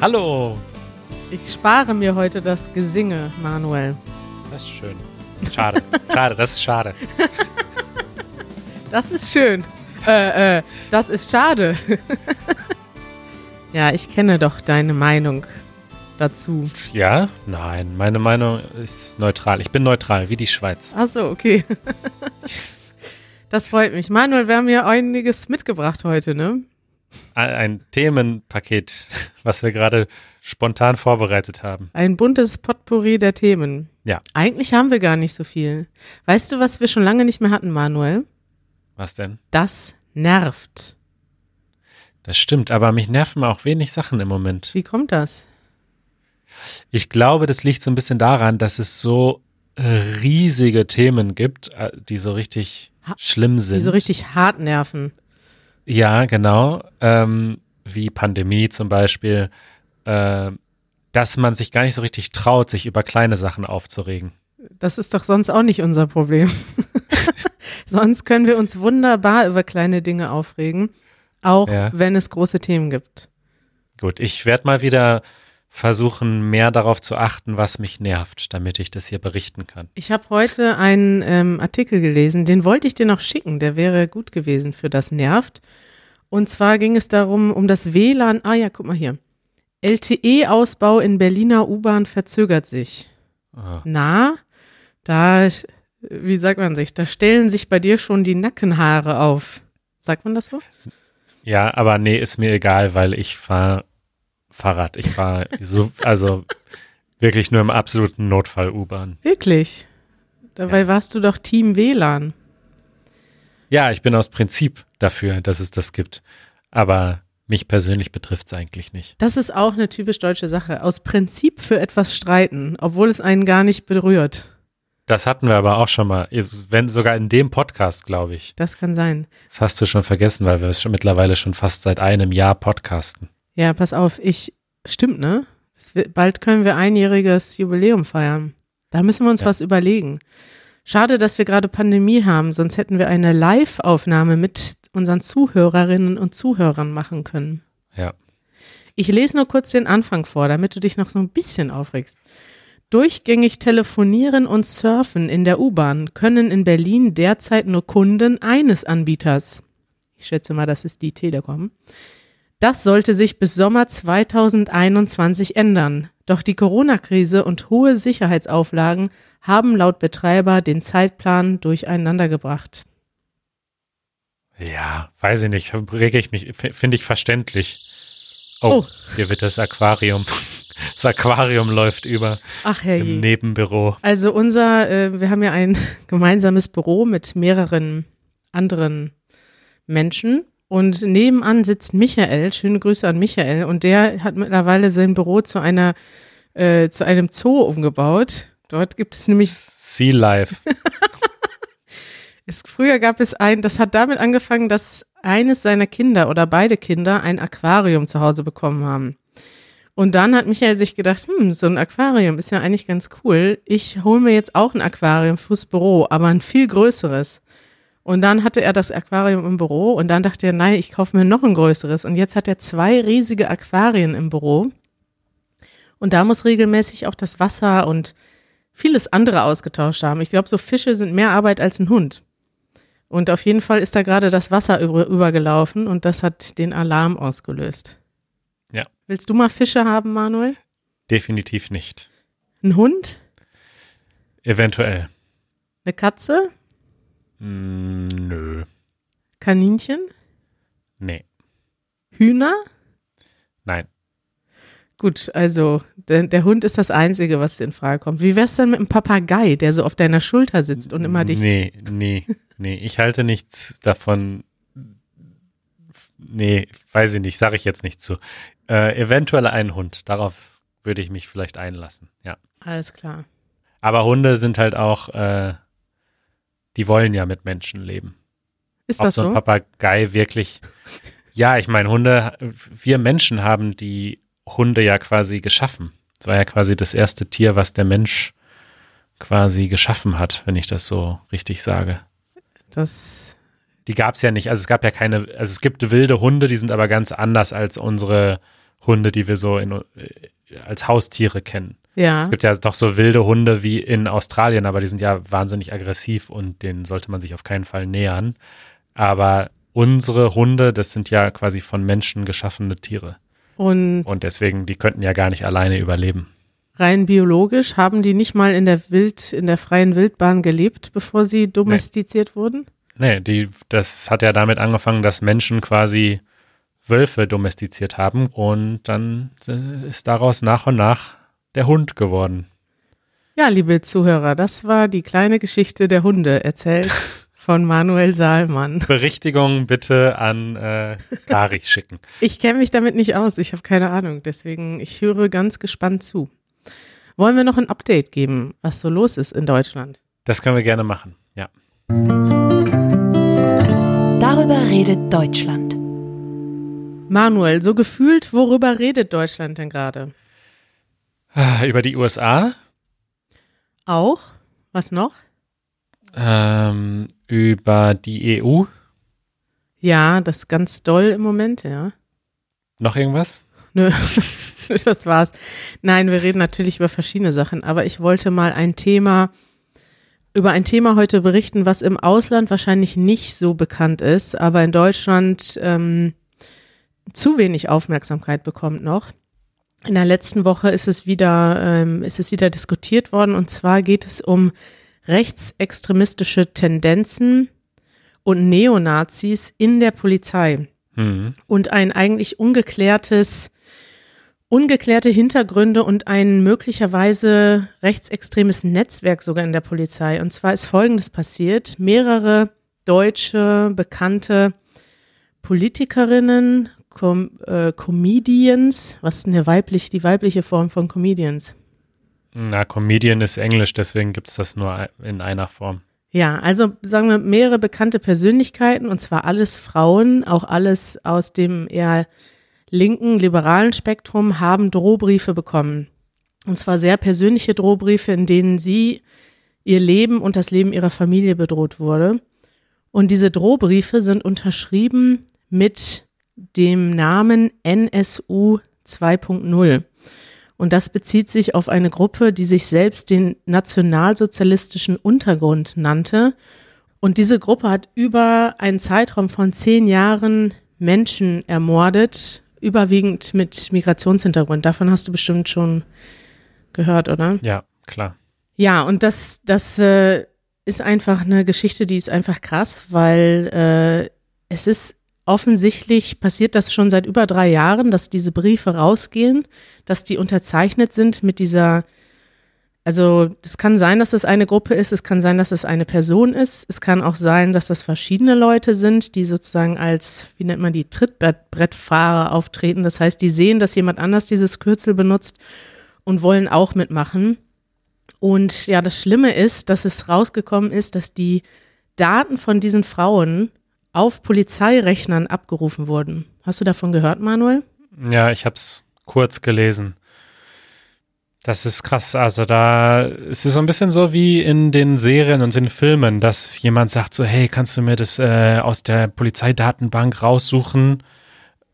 Hallo! Ich spare mir heute das Gesinge, Manuel. Das ist schön. Schade. schade, das ist schade. Das ist schön. Äh, äh, das ist schade. ja, ich kenne doch deine Meinung dazu. Ja? Nein, meine Meinung ist neutral. Ich bin neutral, wie die Schweiz. Ach so, okay. das freut mich. Manuel, wir haben ja einiges mitgebracht heute, ne? Ein Themenpaket, was wir gerade spontan vorbereitet haben. Ein buntes Potpourri der Themen. Ja. Eigentlich haben wir gar nicht so viel. Weißt du, was wir schon lange nicht mehr hatten, Manuel? Was denn? Das nervt. Das stimmt, aber mich nerven auch wenig Sachen im Moment. Wie kommt das? Ich glaube, das liegt so ein bisschen daran, dass es so äh, riesige Themen gibt, äh, die so richtig Ha- schlimm sind. Die so richtig hart nerven. Ja, genau. Ähm, wie Pandemie zum Beispiel, äh, dass man sich gar nicht so richtig traut, sich über kleine Sachen aufzuregen. Das ist doch sonst auch nicht unser Problem. sonst können wir uns wunderbar über kleine Dinge aufregen, auch Ja. wenn es große Themen gibt. Gut, ich werde mal wieder versuchen, mehr darauf zu achten, was mich nervt, damit ich das hier berichten kann. Ich habe heute einen ähm, Artikel gelesen, den wollte ich dir noch schicken, der wäre gut gewesen für das Nervt. Und zwar ging es darum, um das WLAN. Ah ja, guck mal hier. LTE-Ausbau in Berliner U-Bahn verzögert sich. Ah, Na, da, wie sagt man sich, da stellen sich bei dir schon die Nackenhaare auf. Sagt man das so? Ja, aber nee, ist mir egal, weil ich fahre Fahrrad. Ich fahre so, also wirklich nur im absoluten Notfall U-Bahn. Wirklich? Dabei warst du doch Team WLAN. Ja, ich bin aus Prinzip dafür, dass es das gibt. Aber mich persönlich betrifft es eigentlich nicht. Das ist auch eine typisch deutsche Sache. Aus Prinzip für etwas streiten, obwohl es einen gar nicht berührt. Das hatten wir aber auch schon mal, wenn sogar in dem Podcast, glaube ich. Das kann sein. Das hast du schon vergessen, weil wir es schon mittlerweile schon fast seit einem Jahr podcasten. Ja, pass auf, ich, stimmt, ne? Wird, bald können wir einjähriges Jubiläum feiern. Da müssen wir uns Ja. was überlegen. Schade, dass wir gerade Pandemie haben, sonst hätten wir eine Live-Aufnahme mit unseren Zuhörerinnen und Zuhörern machen können. Ja. Ich lese nur kurz den Anfang vor, damit du dich noch so ein bisschen aufregst. Durchgängig telefonieren und surfen in der U-Bahn können in Berlin derzeit nur Kunden eines Anbieters. Ich schätze mal, das ist die Telekom. Das sollte sich bis Sommer 2021 ändern. Doch die Corona-Krise und hohe Sicherheitsauflagen haben laut Betreiber den Zeitplan durcheinandergebracht. Ja, weiß ich nicht, rege ich mich, finde ich verständlich. Oh, Oh. hier wird das Aquarium, das Aquarium läuft über Ach im Nebenbüro. Also unser, äh, wir haben ja ein gemeinsames Büro mit mehreren anderen Menschen und nebenan sitzt Michael, schöne Grüße an Michael und der hat mittlerweile sein Büro zu einer, äh, zu einem Zoo umgebaut. Dort gibt es nämlich, Sea Life. es, früher gab es ein, das hat damit angefangen, dass eines seiner Kinder oder beide Kinder ein Aquarium zu Hause bekommen haben. Und dann hat Michael sich gedacht, hm, so ein Aquarium ist ja eigentlich ganz cool. Ich hole mir jetzt auch ein Aquarium fürs Büro, aber ein viel größeres. Und dann hatte er das Aquarium im Büro und dann dachte er, nein, ich kaufe mir noch ein größeres. Und jetzt hat er zwei riesige Aquarien im Büro. Und da muss regelmäßig auch das Wasser und vieles andere ausgetauscht haben. Ich glaube, so Fische sind mehr Arbeit als ein Hund. Und auf jeden Fall ist da gerade das Wasser über, übergelaufen und das hat den Alarm ausgelöst. Ja. Willst du mal Fische haben, Manuel? Definitiv nicht. Ein Hund? Eventuell. Eine Katze? Mm, nö. Kaninchen? Nee. Hühner? Nein. Gut, also der, der Hund ist das Einzige, was in Frage kommt. Wie wär's denn mit einem Papagei, der so auf deiner Schulter sitzt und immer dich. Nee, nee, nee. Ich halte nichts davon. Nee, weiß ich nicht, sage ich jetzt nicht zu. Äh, eventuell ein Hund. Darauf würde ich mich vielleicht einlassen. Ja. Alles klar. Aber Hunde sind halt auch, äh, die wollen ja mit Menschen leben. Ist Ob das so ein so? Papagei wirklich. Ja, ich meine, Hunde, wir Menschen haben die Hunde ja quasi geschaffen. Es war ja quasi das erste Tier, was der Mensch quasi geschaffen hat, wenn ich das so richtig sage. Das die gab es ja nicht. Also es gab ja keine, also es gibt wilde Hunde, die sind aber ganz anders als unsere Hunde, die wir so in, als Haustiere kennen. Ja. Es gibt ja doch so wilde Hunde wie in Australien, aber die sind ja wahnsinnig aggressiv und denen sollte man sich auf keinen Fall nähern. Aber unsere Hunde, das sind ja quasi von Menschen geschaffene Tiere. Und, Und deswegen, die könnten ja gar nicht alleine überleben. rein biologisch haben die nicht mal in der Wild, in der freien Wildbahn gelebt, bevor sie domestiziert wurden? Nee, die, das hat ja damit angefangen, dass Menschen quasi Wölfe domestiziert haben und dann äh, ist daraus nach und nach der Hund geworden. Ja, liebe Zuhörer, das war die kleine Geschichte der Hunde, erzählt von Manuel Saalmann. Berichtigung bitte an äh, Karich schicken. Ich kenne mich damit nicht aus, ich habe keine Ahnung, deswegen ich höre ganz gespannt zu. Wollen wir noch ein Update geben, was so los ist in Deutschland? Das können wir gerne machen, ja. Darüber redet Deutschland. Manuel, so gefühlt, worüber redet Deutschland denn gerade? Ah, Über die USA, Auch? Was noch? ähm, über die EU, Ja, das ist ganz doll im Moment, ja. noch irgendwas? Nö, das war's. Nein, wir reden natürlich über verschiedene Sachen, aber ich wollte mal ein Thema, über ein Thema heute berichten, was im Ausland wahrscheinlich nicht so bekannt ist, aber in Deutschland ähm, zu wenig Aufmerksamkeit bekommt noch. In der letzten Woche ist es wieder, ähm, ist es wieder diskutiert worden und zwar geht es um rechtsextremistische Tendenzen und Neonazis in der Polizei Hm. und ein eigentlich ungeklärtes, ungeklärte Hintergründe und ein möglicherweise rechtsextremes Netzwerk sogar in der Polizei. Und zwar ist Folgendes passiert. Mehrere deutsche, bekannte Politikerinnen, Com äh, Comedians, was ist denn der weiblich, die weibliche Form von Comedians? Na, Comedian ist Englisch, deswegen gibt es das nur in einer Form. Ja, also sagen wir mehrere bekannte Persönlichkeiten und zwar alles Frauen, auch alles aus dem eher linken, liberalen Spektrum haben Drohbriefe bekommen. Und zwar sehr persönliche Drohbriefe, in denen sie ihr Leben und das Leben ihrer Familie bedroht wurde. Und diese Drohbriefe sind unterschrieben mit dem Namen NSU 2.0. Und das bezieht sich auf eine Gruppe, die sich selbst den nationalsozialistischen Untergrund nannte. Und diese Gruppe hat über einen Zeitraum von zehn Jahren Menschen ermordet, überwiegend mit Migrationshintergrund. Davon hast du bestimmt schon gehört, oder? Ja, klar. Ja, und das, das äh, ist einfach eine Geschichte, die ist einfach krass, weil äh, es ist offensichtlich passiert das schon seit über drei Jahren, dass diese Briefe rausgehen, dass die unterzeichnet sind mit dieser, also das kann sein, dass das eine Gruppe ist, es kann sein, dass das eine Person ist, es kann auch sein, dass das verschiedene Leute sind, die sozusagen als, wie nennt man die, Trittbrettfahrer auftreten. Das heißt, die sehen, dass jemand anders dieses Kürzel benutzt und wollen auch mitmachen. Und ja, das Schlimme ist, dass es rausgekommen ist, dass die Daten von diesen Frauen auf Polizeirechnern abgerufen wurden. Hast du davon gehört, Manuel? Ja, ich habe es kurz gelesen. Das ist krass. Also da es ist so ein bisschen so wie in den Serien und den Filmen, dass jemand sagt so, hey, kannst du mir das äh, aus der Polizeidatenbank raussuchen?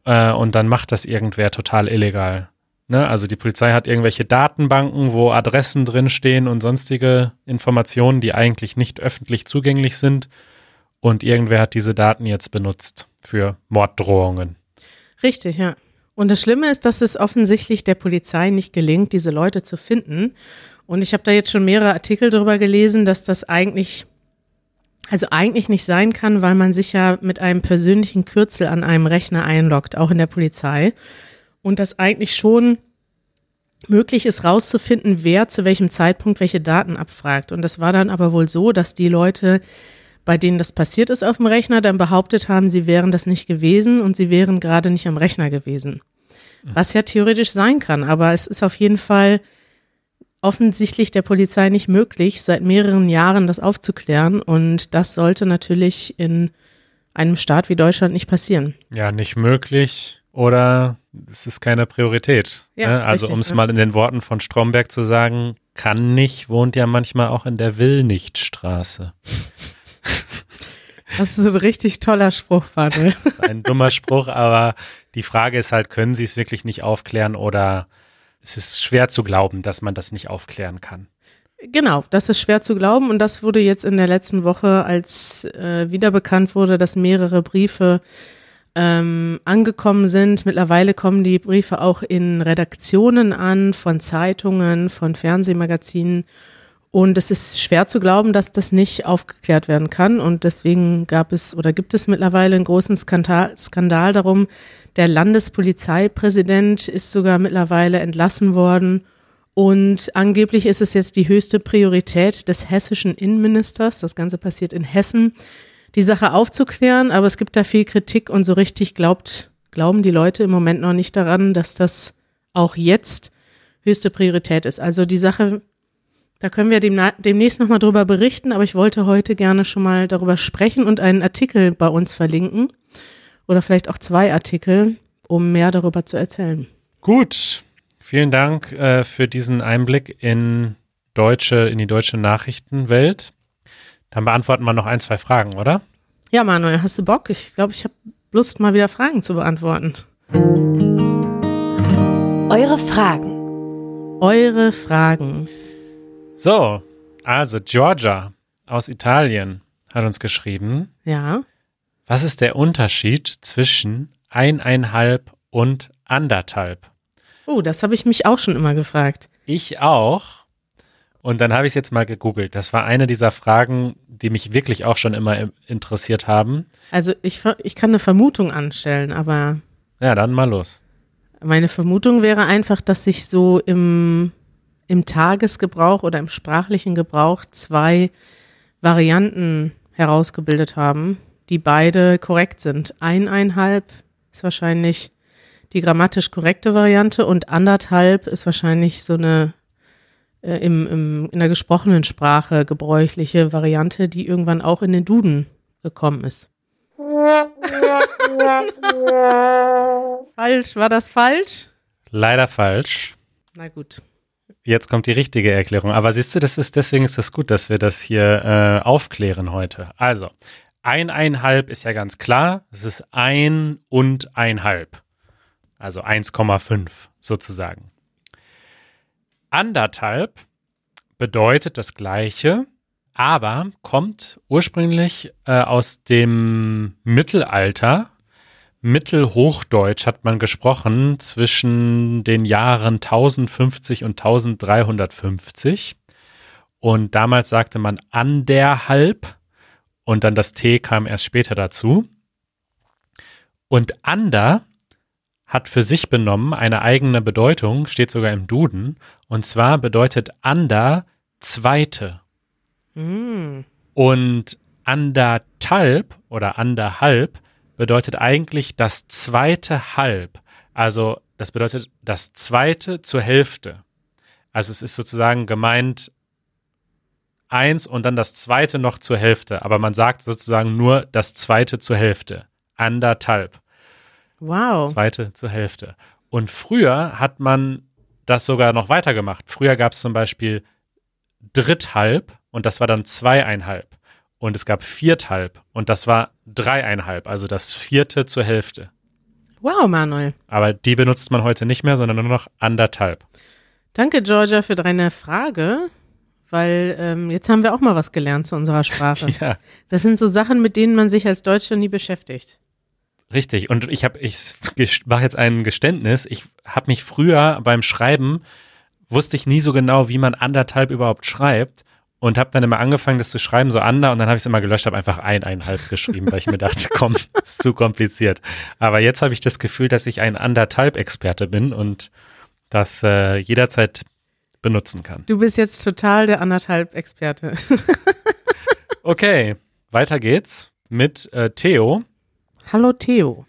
Äh, und dann macht das irgendwer total illegal. Ne? Also die Polizei hat irgendwelche Datenbanken, wo Adressen drinstehen und sonstige Informationen, die eigentlich nicht öffentlich zugänglich sind. Und irgendwer hat diese Daten jetzt benutzt für Morddrohungen. Richtig, ja. Und das Schlimme ist, dass es offensichtlich der Polizei nicht gelingt, diese Leute zu finden. Und ich habe da jetzt schon mehrere Artikel darüber gelesen, dass das eigentlich, also eigentlich nicht sein kann, weil man sich ja mit einem persönlichen Kürzel an einem Rechner einloggt, auch in der Polizei. Und das eigentlich schon möglich ist, rauszufinden, wer zu welchem Zeitpunkt welche Daten abfragt. Und das war dann aber wohl so, dass die Leute bei denen das passiert ist auf dem Rechner, dann behauptet haben, sie wären das nicht gewesen und sie wären gerade nicht am Rechner gewesen. Was ja theoretisch sein kann, aber es ist auf jeden Fall offensichtlich der Polizei nicht möglich, seit mehreren Jahren das aufzuklären und das sollte natürlich in einem Staat wie Deutschland nicht passieren. Ja, nicht möglich oder es ist keine Priorität. Ja, ne? Also um es ja. mal in den Worten von Stromberg zu sagen, kann nicht, wohnt ja manchmal auch in der Will-nicht-Straße. Das ist ein richtig toller Spruch, Manuel. Ein dummer Spruch, aber die Frage ist halt, können Sie es wirklich nicht aufklären oder es ist schwer zu glauben, dass man das nicht aufklären kann. Genau, das ist schwer zu glauben und das wurde jetzt in der letzten Woche, als äh, wieder bekannt wurde, dass mehrere Briefe ähm, angekommen sind. Mittlerweile kommen die Briefe auch in Redaktionen an, von Zeitungen, von Fernsehmagazinen. Und es ist schwer zu glauben, dass das nicht aufgeklärt werden kann. Und deswegen gab es oder gibt es mittlerweile einen großen Skandal, Skandal darum. Der Landespolizeipräsident ist sogar mittlerweile entlassen worden und angeblich ist es jetzt die höchste Priorität des hessischen Innenministers, das Ganze passiert in Hessen, die Sache aufzuklären, aber es gibt da viel Kritik und so richtig glaubt, glauben die Leute im Moment noch nicht daran, dass das auch jetzt höchste Priorität ist. Also die Sache, da können wir demnächst nochmal drüber berichten, aber ich wollte heute gerne schon mal darüber sprechen und einen Artikel bei uns verlinken oder vielleicht auch zwei Artikel, um mehr darüber zu erzählen. Gut, Vielen Dank äh, für diesen Einblick in deutsche, in die deutsche Nachrichtenwelt. Dann beantworten wir noch ein, zwei Fragen, oder? Ja, Manuel, hast du Bock? Ich glaube, ich habe Lust, mal wieder Fragen zu beantworten. Eure Fragen. Eure Fragen. So, also Georgia aus Italien hat uns geschrieben. Ja. Was ist der Unterschied zwischen eineinhalb und anderthalb? Oh, das habe ich mich auch schon immer gefragt. Ich auch. Und dann habe ich es jetzt mal gegoogelt. Das war eine dieser Fragen, die mich wirklich auch schon immer interessiert haben. Also ich, ich kann eine Vermutung anstellen, aber. Ja, dann mal los. Meine Vermutung wäre einfach, dass sich so im, im Tagesgebrauch oder im sprachlichen Gebrauch zwei Varianten herausgebildet haben, die beide korrekt sind. Eineinhalb ist wahrscheinlich die grammatisch korrekte Variante und anderthalb ist wahrscheinlich so eine äh, im, im, in der gesprochenen Sprache gebräuchliche Variante, die irgendwann auch in den Duden gekommen ist. falsch, war das falsch? Leider falsch. Na gut. Jetzt kommt die richtige Erklärung. Aber siehst du, das ist, deswegen ist es gut, dass wir das hier äh, aufklären heute. Also, eineinhalb ist ja ganz klar. Es ist ein und einhalb also 1,5 sozusagen. Anderthalb bedeutet das gleiche, aber kommt ursprünglich äh, aus dem Mittelalter. Mittelhochdeutsch hat man gesprochen zwischen den Jahren 1050 und 1350. Und damals sagte man anderhalb und dann das T kam erst später dazu. Und ander hat für sich benommen eine eigene Bedeutung, steht sogar im Duden, und zwar bedeutet ander zweite. Mm. Und anderthalb oder anderhalb bedeutet eigentlich das zweite halb. Also das bedeutet das zweite zur Hälfte. Also es ist sozusagen gemeint eins und dann das zweite noch zur Hälfte. Aber man sagt sozusagen nur das zweite zur Hälfte. Anderthalb. Wow. Zweite zur Hälfte. Und früher hat man das sogar noch weiter gemacht. Früher gab es zum Beispiel dritthalb und das war dann zweieinhalb. Und es gab vierthalb und das war dreieinhalb, also das vierte zur Hälfte. Wow, Manuel. Aber die benutzt man heute nicht mehr, sondern nur noch anderthalb. Danke, Georgia, für deine Frage, weil ähm, jetzt haben wir auch mal was gelernt zu unserer Sprache. ja. Das sind so Sachen, mit denen man sich als Deutscher nie beschäftigt. Richtig. Und ich habe, ich mache jetzt ein Geständnis. Ich habe mich früher beim Schreiben wusste ich nie so genau, wie man anderthalb überhaupt schreibt und habe dann immer angefangen, das zu schreiben, so ander und dann habe ich es immer gelöscht, habe einfach eineinhalb geschrieben, weil ich mir dachte, komm, ist zu kompliziert. Aber jetzt habe ich das Gefühl, dass ich ein anderthalb-Experte bin und das äh, jederzeit benutzen kann. Du bist jetzt total der anderthalb-Experte. okay, weiter geht's mit äh, Theo. Hallo Theo.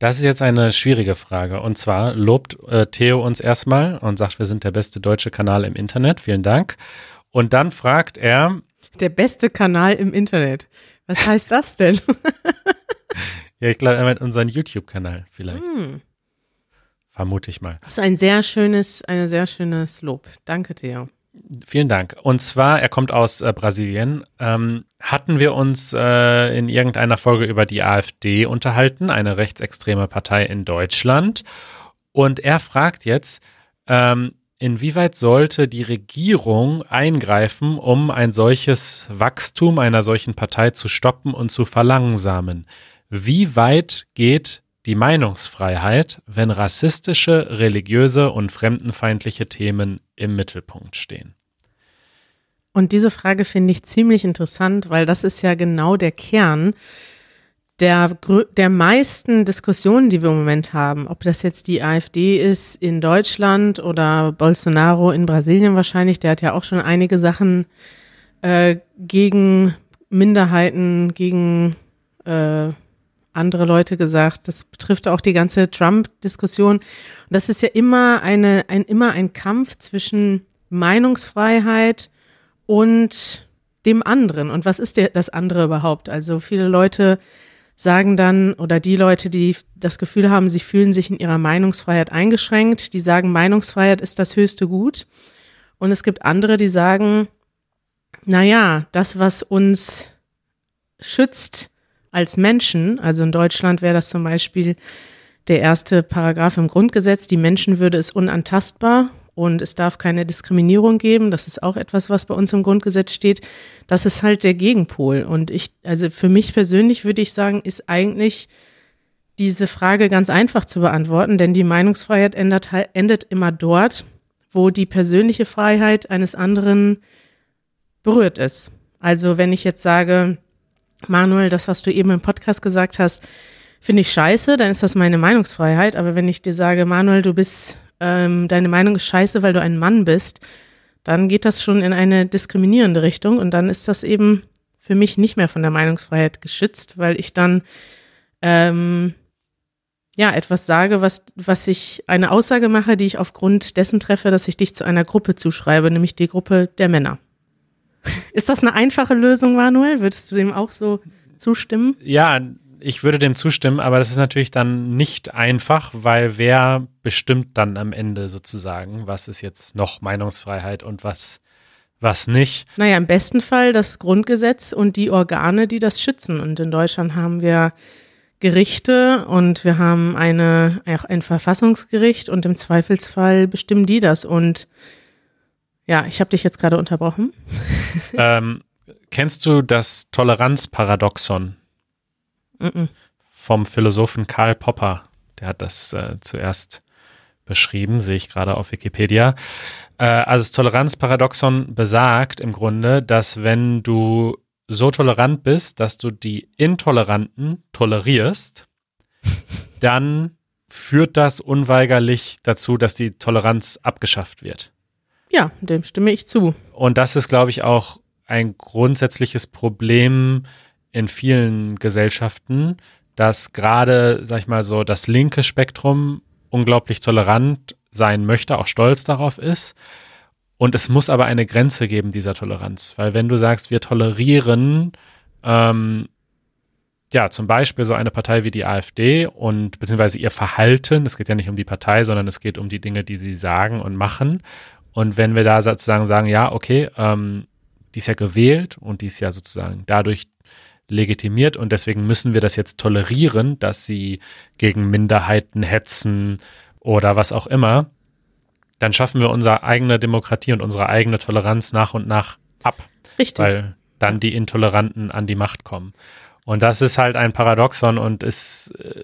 Das ist jetzt eine schwierige Frage. Und zwar lobt äh, Theo uns erstmal und sagt, wir sind der beste deutsche Kanal im Internet. Vielen Dank. Und dann fragt er. Der beste Kanal im Internet. Was heißt das denn? ja, ich glaube, er meint unseren YouTube-Kanal vielleicht. Hm. Vermute ich mal. Das ist ein sehr schönes, ein sehr schönes Lob. Danke, Theo. Vielen Dank. Und zwar, er kommt aus äh, Brasilien. Ähm, hatten wir uns äh, in irgendeiner Folge über die AfD unterhalten, eine rechtsextreme Partei in Deutschland. Und er fragt jetzt, ähm, inwieweit sollte die Regierung eingreifen, um ein solches Wachstum einer solchen Partei zu stoppen und zu verlangsamen? Wie weit geht die Meinungsfreiheit, wenn rassistische, religiöse und fremdenfeindliche Themen im Mittelpunkt stehen? Und diese Frage finde ich ziemlich interessant, weil das ist ja genau der Kern der, der meisten Diskussionen, die wir im Moment haben. Ob das jetzt die AfD ist in Deutschland oder Bolsonaro in Brasilien wahrscheinlich, der hat ja auch schon einige Sachen äh, gegen Minderheiten, gegen äh, andere Leute gesagt. Das betrifft auch die ganze Trump-Diskussion. Und das ist ja immer eine, ein, immer ein Kampf zwischen Meinungsfreiheit und dem anderen. Und was ist der, das andere überhaupt? Also viele Leute sagen dann, oder die Leute, die das Gefühl haben, sie fühlen sich in ihrer Meinungsfreiheit eingeschränkt, die sagen, Meinungsfreiheit ist das höchste Gut. Und es gibt andere, die sagen, na ja, das, was uns schützt, als Menschen, also in Deutschland wäre das zum Beispiel der erste Paragraph im Grundgesetz, die Menschenwürde ist unantastbar und es darf keine Diskriminierung geben. Das ist auch etwas, was bei uns im Grundgesetz steht. Das ist halt der Gegenpol. Und ich, also für mich persönlich würde ich sagen, ist eigentlich diese Frage ganz einfach zu beantworten, denn die Meinungsfreiheit endet, endet immer dort, wo die persönliche Freiheit eines anderen berührt ist. Also wenn ich jetzt sage, Manuel, das, was du eben im Podcast gesagt hast, finde ich scheiße, dann ist das meine Meinungsfreiheit. Aber wenn ich dir sage, Manuel, du bist, ähm, deine Meinung ist scheiße, weil du ein Mann bist, dann geht das schon in eine diskriminierende Richtung und dann ist das eben für mich nicht mehr von der Meinungsfreiheit geschützt, weil ich dann ähm, ja etwas sage, was, was ich eine Aussage mache, die ich aufgrund dessen treffe, dass ich dich zu einer Gruppe zuschreibe, nämlich die Gruppe der Männer. Ist das eine einfache Lösung, Manuel? Würdest du dem auch so zustimmen? Ja, ich würde dem zustimmen, aber das ist natürlich dann nicht einfach, weil wer bestimmt dann am Ende sozusagen, was ist jetzt noch Meinungsfreiheit und was, was nicht? Naja, im besten Fall das Grundgesetz und die Organe, die das schützen. Und in Deutschland haben wir Gerichte und wir haben eine, auch ein Verfassungsgericht und im Zweifelsfall bestimmen die das. Und ja, ich habe dich jetzt gerade unterbrochen. ähm, kennst du das Toleranzparadoxon -mm. vom Philosophen Karl Popper? Der hat das äh, zuerst beschrieben, sehe ich gerade auf Wikipedia. Äh, also das Toleranzparadoxon besagt im Grunde, dass wenn du so tolerant bist, dass du die Intoleranten tolerierst, dann führt das unweigerlich dazu, dass die Toleranz abgeschafft wird. Ja, dem stimme ich zu. Und das ist, glaube ich, auch ein grundsätzliches Problem in vielen Gesellschaften, dass gerade, sag ich mal so, das linke Spektrum unglaublich tolerant sein möchte, auch stolz darauf ist. Und es muss aber eine Grenze geben dieser Toleranz, weil wenn du sagst, wir tolerieren ähm, ja, zum Beispiel so eine Partei wie die AfD und beziehungsweise ihr Verhalten, es geht ja nicht um die Partei, sondern es geht um die Dinge, die sie sagen und machen. Und wenn wir da sozusagen sagen, ja, okay, ähm, die ist ja gewählt und die ist ja sozusagen dadurch legitimiert und deswegen müssen wir das jetzt tolerieren, dass sie gegen Minderheiten hetzen oder was auch immer, dann schaffen wir unsere eigene Demokratie und unsere eigene Toleranz nach und nach ab. Richtig. Weil dann die Intoleranten an die Macht kommen. Und das ist halt ein Paradoxon und ist äh,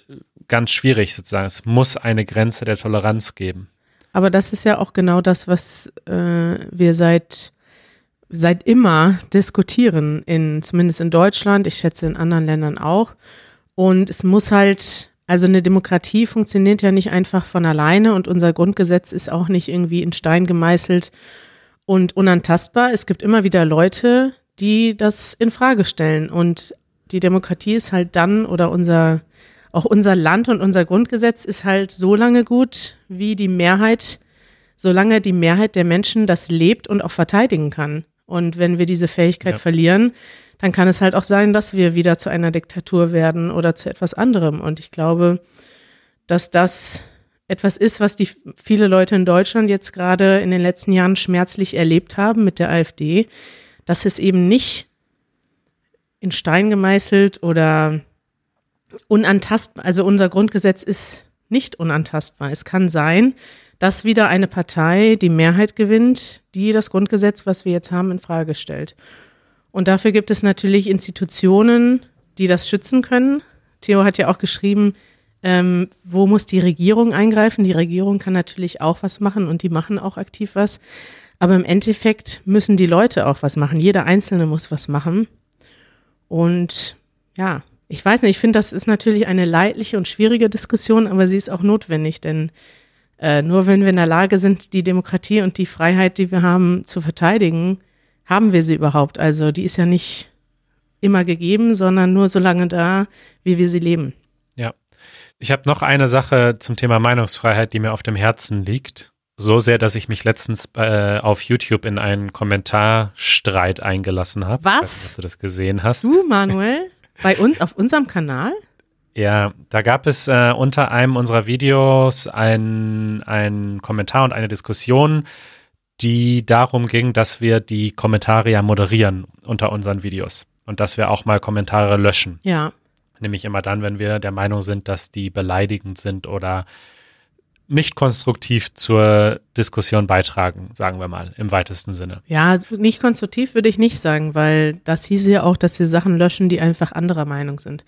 ganz schwierig sozusagen. Es muss eine Grenze der Toleranz geben. Aber das ist ja auch genau das, was äh, wir seit seit immer diskutieren, in, zumindest in Deutschland, ich schätze in anderen Ländern auch. Und es muss halt, also eine Demokratie funktioniert ja nicht einfach von alleine und unser Grundgesetz ist auch nicht irgendwie in Stein gemeißelt und unantastbar. Es gibt immer wieder Leute, die das in Frage stellen. Und die Demokratie ist halt dann oder unser auch unser Land und unser Grundgesetz ist halt so lange gut, wie die Mehrheit, solange die Mehrheit der Menschen das lebt und auch verteidigen kann. Und wenn wir diese Fähigkeit ja. verlieren, dann kann es halt auch sein, dass wir wieder zu einer Diktatur werden oder zu etwas anderem. Und ich glaube, dass das etwas ist, was die viele Leute in Deutschland jetzt gerade in den letzten Jahren schmerzlich erlebt haben mit der AfD, dass es eben nicht in Stein gemeißelt oder unantastbar, also unser Grundgesetz ist nicht unantastbar. Es kann sein, dass wieder eine Partei die Mehrheit gewinnt, die das Grundgesetz, was wir jetzt haben, in Frage stellt. Und dafür gibt es natürlich Institutionen, die das schützen können. Theo hat ja auch geschrieben, ähm, wo muss die Regierung eingreifen? Die Regierung kann natürlich auch was machen und die machen auch aktiv was. Aber im Endeffekt müssen die Leute auch was machen. Jeder Einzelne muss was machen. Und ja, ich weiß nicht, ich finde, das ist natürlich eine leidliche und schwierige Diskussion, aber sie ist auch notwendig, denn äh, nur wenn wir in der Lage sind, die Demokratie und die Freiheit, die wir haben, zu verteidigen, haben wir sie überhaupt. Also die ist ja nicht immer gegeben, sondern nur so lange da, wie wir sie leben. Ja. Ich habe noch eine Sache zum Thema Meinungsfreiheit, die mir auf dem Herzen liegt. So sehr, dass ich mich letztens äh, auf YouTube in einen Kommentarstreit eingelassen habe. Was? Nicht, ob du das gesehen hast. Du, Manuel? Bei uns, auf unserem Kanal? Ja, da gab es äh, unter einem unserer Videos einen Kommentar und eine Diskussion, die darum ging, dass wir die Kommentare ja moderieren unter unseren Videos und dass wir auch mal Kommentare löschen. Ja. Nämlich immer dann, wenn wir der Meinung sind, dass die beleidigend sind oder nicht konstruktiv zur Diskussion beitragen, sagen wir mal, im weitesten Sinne. Ja, nicht konstruktiv würde ich nicht sagen, weil das hieße ja auch, dass wir Sachen löschen, die einfach anderer Meinung sind.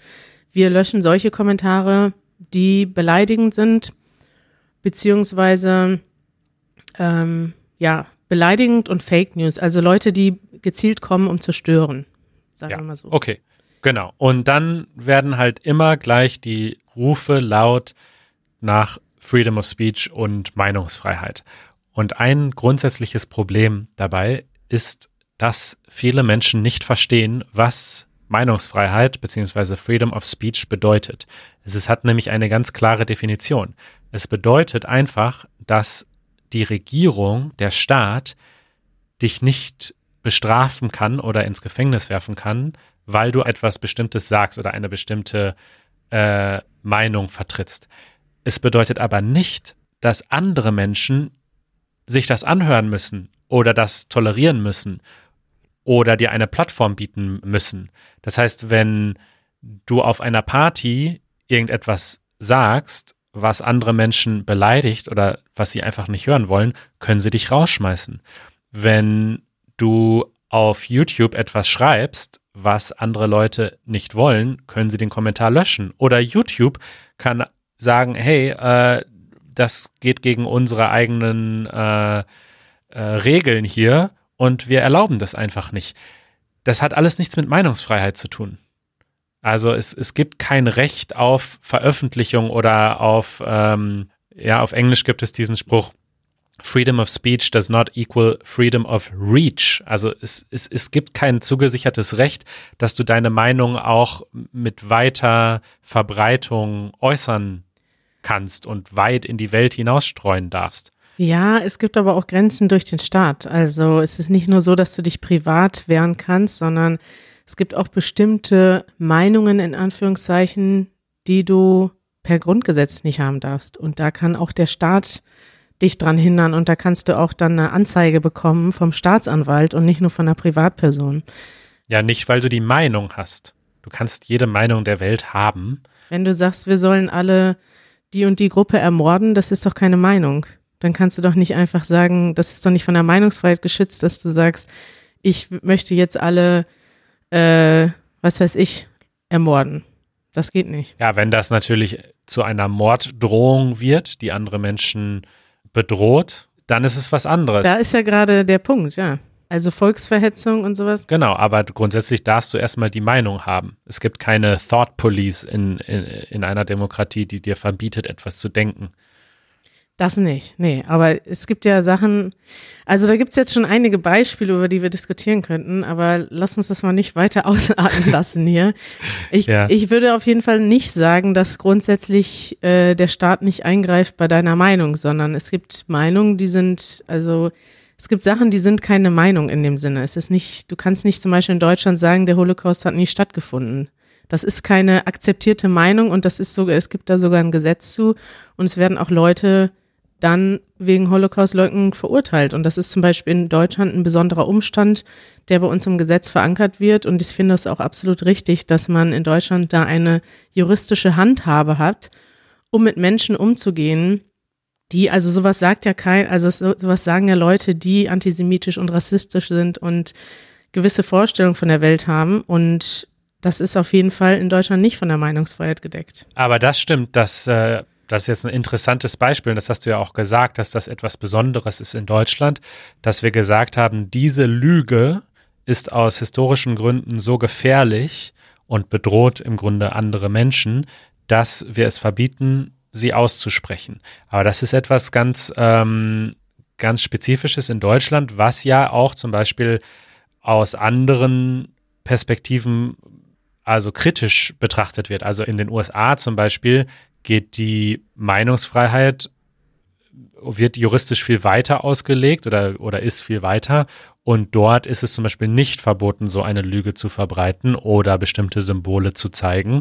Wir löschen solche Kommentare, die beleidigend sind, beziehungsweise ähm, ja, beleidigend und Fake News, also Leute, die gezielt kommen, um zu stören. Sagen ja, wir mal so. Okay, genau. Und dann werden halt immer gleich die Rufe laut nach Freedom of Speech und Meinungsfreiheit. Und ein grundsätzliches Problem dabei ist, dass viele Menschen nicht verstehen, was Meinungsfreiheit bzw. Freedom of Speech bedeutet. Es hat nämlich eine ganz klare Definition. Es bedeutet einfach, dass die Regierung, der Staat, dich nicht bestrafen kann oder ins Gefängnis werfen kann, weil du etwas Bestimmtes sagst oder eine bestimmte äh, Meinung vertrittst. Es bedeutet aber nicht, dass andere Menschen sich das anhören müssen oder das tolerieren müssen oder dir eine Plattform bieten müssen. Das heißt, wenn du auf einer Party irgendetwas sagst, was andere Menschen beleidigt oder was sie einfach nicht hören wollen, können sie dich rausschmeißen. Wenn du auf YouTube etwas schreibst, was andere Leute nicht wollen, können sie den Kommentar löschen. Oder YouTube kann sagen, hey, äh, das geht gegen unsere eigenen äh, äh, Regeln hier und wir erlauben das einfach nicht. Das hat alles nichts mit Meinungsfreiheit zu tun. Also es, es gibt kein Recht auf Veröffentlichung oder auf, ähm, ja, auf Englisch gibt es diesen Spruch, Freedom of Speech does not equal Freedom of Reach. Also es, es, es gibt kein zugesichertes Recht, dass du deine Meinung auch mit weiter Verbreitung äußern kannst und weit in die Welt hinausstreuen darfst. Ja, es gibt aber auch Grenzen durch den Staat. Also es ist nicht nur so, dass du dich privat wehren kannst, sondern es gibt auch bestimmte Meinungen in Anführungszeichen, die du per Grundgesetz nicht haben darfst. Und da kann auch der Staat dich dran hindern und da kannst du auch dann eine Anzeige bekommen vom Staatsanwalt und nicht nur von einer Privatperson. Ja, nicht, weil du die Meinung hast. Du kannst jede Meinung der Welt haben. Wenn du sagst, wir sollen alle die und die Gruppe ermorden, das ist doch keine Meinung. Dann kannst du doch nicht einfach sagen, das ist doch nicht von der Meinungsfreiheit geschützt, dass du sagst, ich möchte jetzt alle, äh, was weiß ich, ermorden. Das geht nicht. Ja, wenn das natürlich zu einer Morddrohung wird, die andere Menschen bedroht, dann ist es was anderes. Da ist ja gerade der Punkt, ja. Also Volksverhetzung und sowas. Genau, aber grundsätzlich darfst du erstmal die Meinung haben. Es gibt keine Thought Police in, in, in einer Demokratie, die dir verbietet, etwas zu denken. Das nicht, nee. Aber es gibt ja Sachen, also da gibt es jetzt schon einige Beispiele, über die wir diskutieren könnten, aber lass uns das mal nicht weiter ausarten lassen hier. Ich, ja. ich würde auf jeden Fall nicht sagen, dass grundsätzlich äh, der Staat nicht eingreift bei deiner Meinung, sondern es gibt Meinungen, die sind, also es gibt Sachen, die sind keine Meinung in dem Sinne. Es ist nicht, du kannst nicht zum Beispiel in Deutschland sagen, der Holocaust hat nie stattgefunden. Das ist keine akzeptierte Meinung und das ist sogar, es gibt da sogar ein Gesetz zu und es werden auch Leute dann wegen Holocaust-Leugnung verurteilt. Und das ist zum Beispiel in Deutschland ein besonderer Umstand, der bei uns im Gesetz verankert wird. Und ich finde es auch absolut richtig, dass man in Deutschland da eine juristische Handhabe hat, um mit Menschen umzugehen, die, also sowas sagt ja kein, also sowas sagen ja Leute, die antisemitisch und rassistisch sind und gewisse Vorstellungen von der Welt haben. Und das ist auf jeden Fall in Deutschland nicht von der Meinungsfreiheit gedeckt. Aber das stimmt, dass äh, das ist jetzt ein interessantes Beispiel, das hast du ja auch gesagt, dass das etwas Besonderes ist in Deutschland, dass wir gesagt haben, diese Lüge ist aus historischen Gründen so gefährlich und bedroht im Grunde andere Menschen, dass wir es verbieten, sie auszusprechen. Aber das ist etwas ganz, ähm, ganz Spezifisches in Deutschland, was ja auch zum Beispiel aus anderen Perspektiven also kritisch betrachtet wird. Also in den USA zum Beispiel geht die Meinungsfreiheit, wird juristisch viel weiter ausgelegt oder, oder ist viel weiter. Und dort ist es zum Beispiel nicht verboten, so eine Lüge zu verbreiten oder bestimmte Symbole zu zeigen.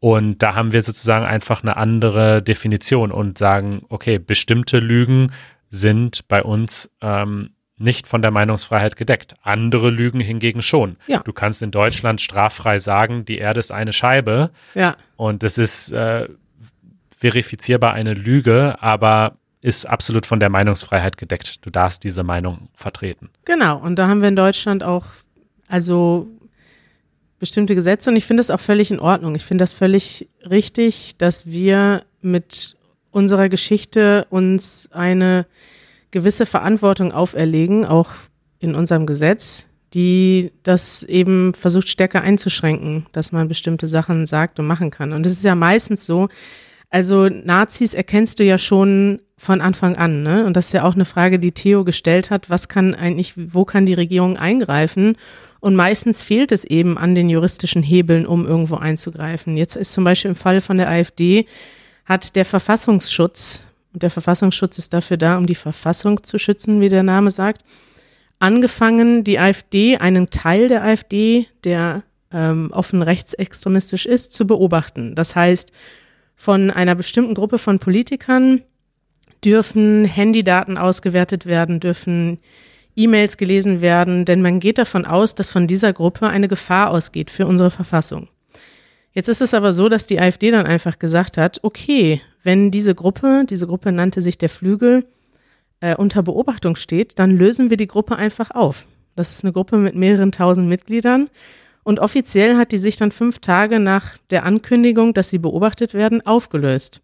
Und da haben wir sozusagen einfach eine andere Definition und sagen, okay, bestimmte Lügen sind bei uns ähm, nicht von der Meinungsfreiheit gedeckt. Andere Lügen hingegen schon. Ja. Du kannst in Deutschland straffrei sagen, die Erde ist eine Scheibe. Ja. Und das ist äh, verifizierbar eine Lüge, aber ist absolut von der Meinungsfreiheit gedeckt. Du darfst diese Meinung vertreten. Genau. Und da haben wir in Deutschland auch, also bestimmte Gesetze und ich finde das auch völlig in Ordnung. Ich finde das völlig richtig, dass wir mit unserer Geschichte uns eine gewisse Verantwortung auferlegen, auch in unserem Gesetz, die das eben versucht stärker einzuschränken, dass man bestimmte Sachen sagt und machen kann. Und es ist ja meistens so, also Nazis erkennst du ja schon von Anfang an, ne? Und das ist ja auch eine Frage, die Theo gestellt hat. Was kann eigentlich, wo kann die Regierung eingreifen? Und meistens fehlt es eben an den juristischen Hebeln, um irgendwo einzugreifen. Jetzt ist zum Beispiel im Fall von der AfD hat der Verfassungsschutz, und der Verfassungsschutz ist dafür da, um die Verfassung zu schützen, wie der Name sagt, angefangen, die AfD, einen Teil der AfD, der ähm, offen rechtsextremistisch ist, zu beobachten. Das heißt, von einer bestimmten Gruppe von Politikern dürfen Handydaten ausgewertet werden, dürfen E-Mails gelesen werden, denn man geht davon aus, dass von dieser Gruppe eine Gefahr ausgeht für unsere Verfassung. Jetzt ist es aber so, dass die AfD dann einfach gesagt hat, okay, wenn diese Gruppe, diese Gruppe nannte sich der Flügel, äh, unter Beobachtung steht, dann lösen wir die Gruppe einfach auf. Das ist eine Gruppe mit mehreren tausend Mitgliedern und offiziell hat die sich dann fünf Tage nach der Ankündigung, dass sie beobachtet werden, aufgelöst.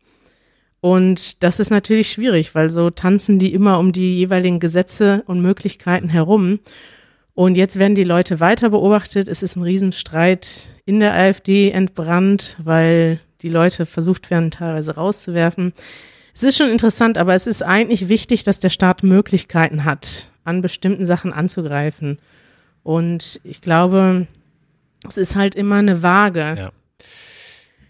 Und das ist natürlich schwierig, weil so tanzen die immer um die jeweiligen Gesetze und Möglichkeiten herum. Und jetzt werden die Leute weiter beobachtet. Es ist ein Riesenstreit in der AfD entbrannt, weil die Leute versucht werden, teilweise rauszuwerfen. Es ist schon interessant, aber es ist eigentlich wichtig, dass der Staat Möglichkeiten hat, an bestimmten Sachen anzugreifen. Und ich glaube, es ist halt immer eine Waage. Ja.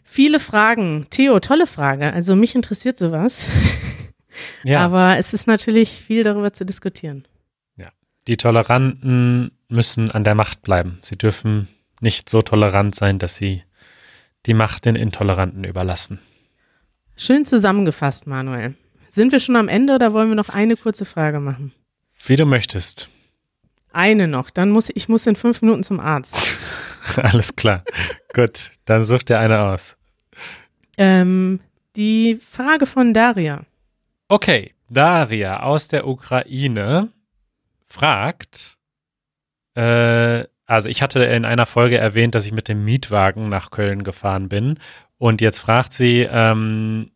Viele Fragen. Theo, tolle Frage. Also mich interessiert sowas. Ja. Aber es ist natürlich viel darüber zu diskutieren. Ja. Die Toleranten müssen an der Macht bleiben. Sie dürfen nicht so tolerant sein, dass sie die Macht den Intoleranten überlassen. Schön zusammengefasst, Manuel. Sind wir schon am Ende oder wollen wir noch eine kurze Frage machen? Wie du möchtest. Eine noch, dann muss ich muss in fünf Minuten zum Arzt. Alles klar. Gut, dann such dir eine aus. Ähm, die Frage von Daria. Okay, Daria aus der Ukraine fragt, äh, also ich hatte in einer Folge erwähnt, dass ich mit dem Mietwagen nach Köln gefahren bin und jetzt fragt sie, ähm,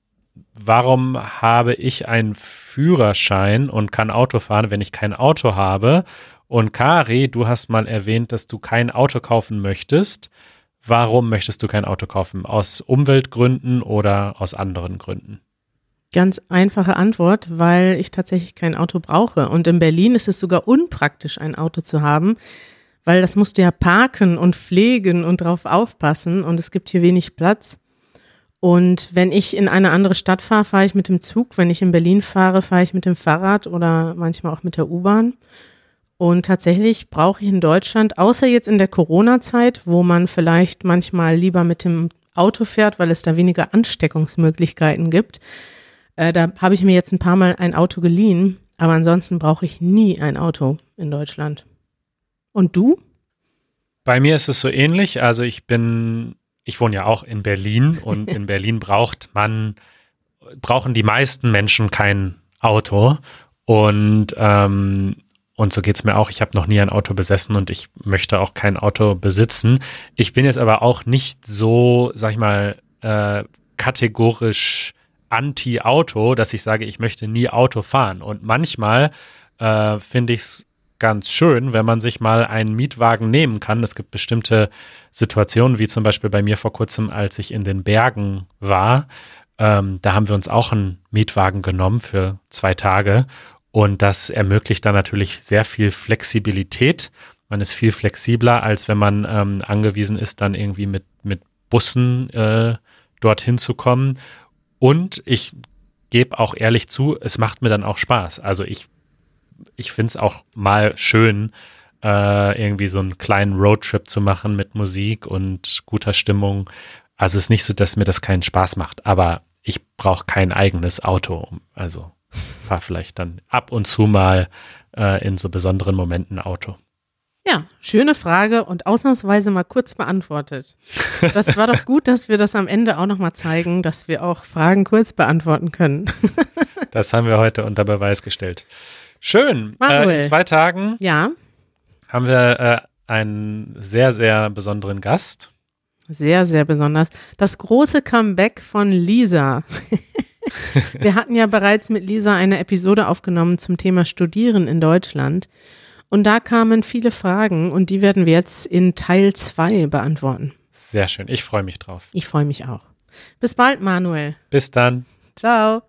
warum habe ich einen Führerschein und kann Auto fahren, wenn ich kein Auto habe und Kari, du hast mal erwähnt, dass du kein Auto kaufen möchtest. Warum möchtest du kein Auto kaufen? Aus Umweltgründen oder aus anderen Gründen? Ganz einfache Antwort, weil ich tatsächlich kein Auto brauche. Und in Berlin ist es sogar unpraktisch, ein Auto zu haben, weil das musst du ja parken und pflegen und drauf aufpassen und es gibt hier wenig Platz. Und wenn ich in eine andere Stadt fahre, fahre ich mit dem Zug. Wenn ich in Berlin fahre, fahre ich mit dem Fahrrad oder manchmal auch mit der U-Bahn. Und tatsächlich brauche ich in Deutschland, außer jetzt in der Corona-Zeit, wo man vielleicht manchmal lieber mit dem Auto fährt, weil es da weniger Ansteckungsmöglichkeiten gibt, äh, da habe ich mir jetzt ein paar Mal ein Auto geliehen. Aber ansonsten brauche ich nie ein Auto in Deutschland. Und du? Bei mir ist es so ähnlich. Also ich bin, ich wohne ja auch in Berlin und in Berlin braucht man, brauchen die meisten Menschen kein Auto. Und, ähm, und so geht's mir auch. Ich habe noch nie ein Auto besessen und ich möchte auch kein Auto besitzen. Ich bin jetzt aber auch nicht so, sag ich mal, äh, kategorisch anti-Auto, dass ich sage, ich möchte nie Auto fahren. Und manchmal äh, finde ich es ganz schön, wenn man sich mal einen Mietwagen nehmen kann. Es gibt bestimmte Situationen, wie zum Beispiel bei mir vor kurzem, als ich in den Bergen war. Ähm, da haben wir uns auch einen Mietwagen genommen für zwei Tage. Und das ermöglicht dann natürlich sehr viel Flexibilität. Man ist viel flexibler, als wenn man ähm, angewiesen ist, dann irgendwie mit, mit Bussen äh, dorthin zu kommen. Und ich gebe auch ehrlich zu, es macht mir dann auch Spaß. Also ich, ich finde es auch mal schön, äh, irgendwie so einen kleinen Roadtrip zu machen mit Musik und guter Stimmung. Also es ist nicht so, dass mir das keinen Spaß macht, aber ich brauche kein eigenes Auto. Also fahre vielleicht dann ab und zu mal äh, in so besonderen Momenten Auto. Ja, schöne Frage und ausnahmsweise mal kurz beantwortet. Das war doch gut, dass wir das am Ende auch nochmal zeigen, dass wir auch Fragen kurz beantworten können. Das haben wir heute unter Beweis gestellt. Schön. Äh, in zwei Tagen ja. haben wir äh, einen sehr, sehr besonderen Gast. Sehr, sehr besonders. Das große Comeback von Lisa. wir hatten ja bereits mit Lisa eine Episode aufgenommen zum Thema Studieren in Deutschland. Und da kamen viele Fragen und die werden wir jetzt in Teil 2 beantworten. Sehr schön. Ich freue mich drauf. Ich freue mich auch. Bis bald, Manuel. Bis dann. Ciao.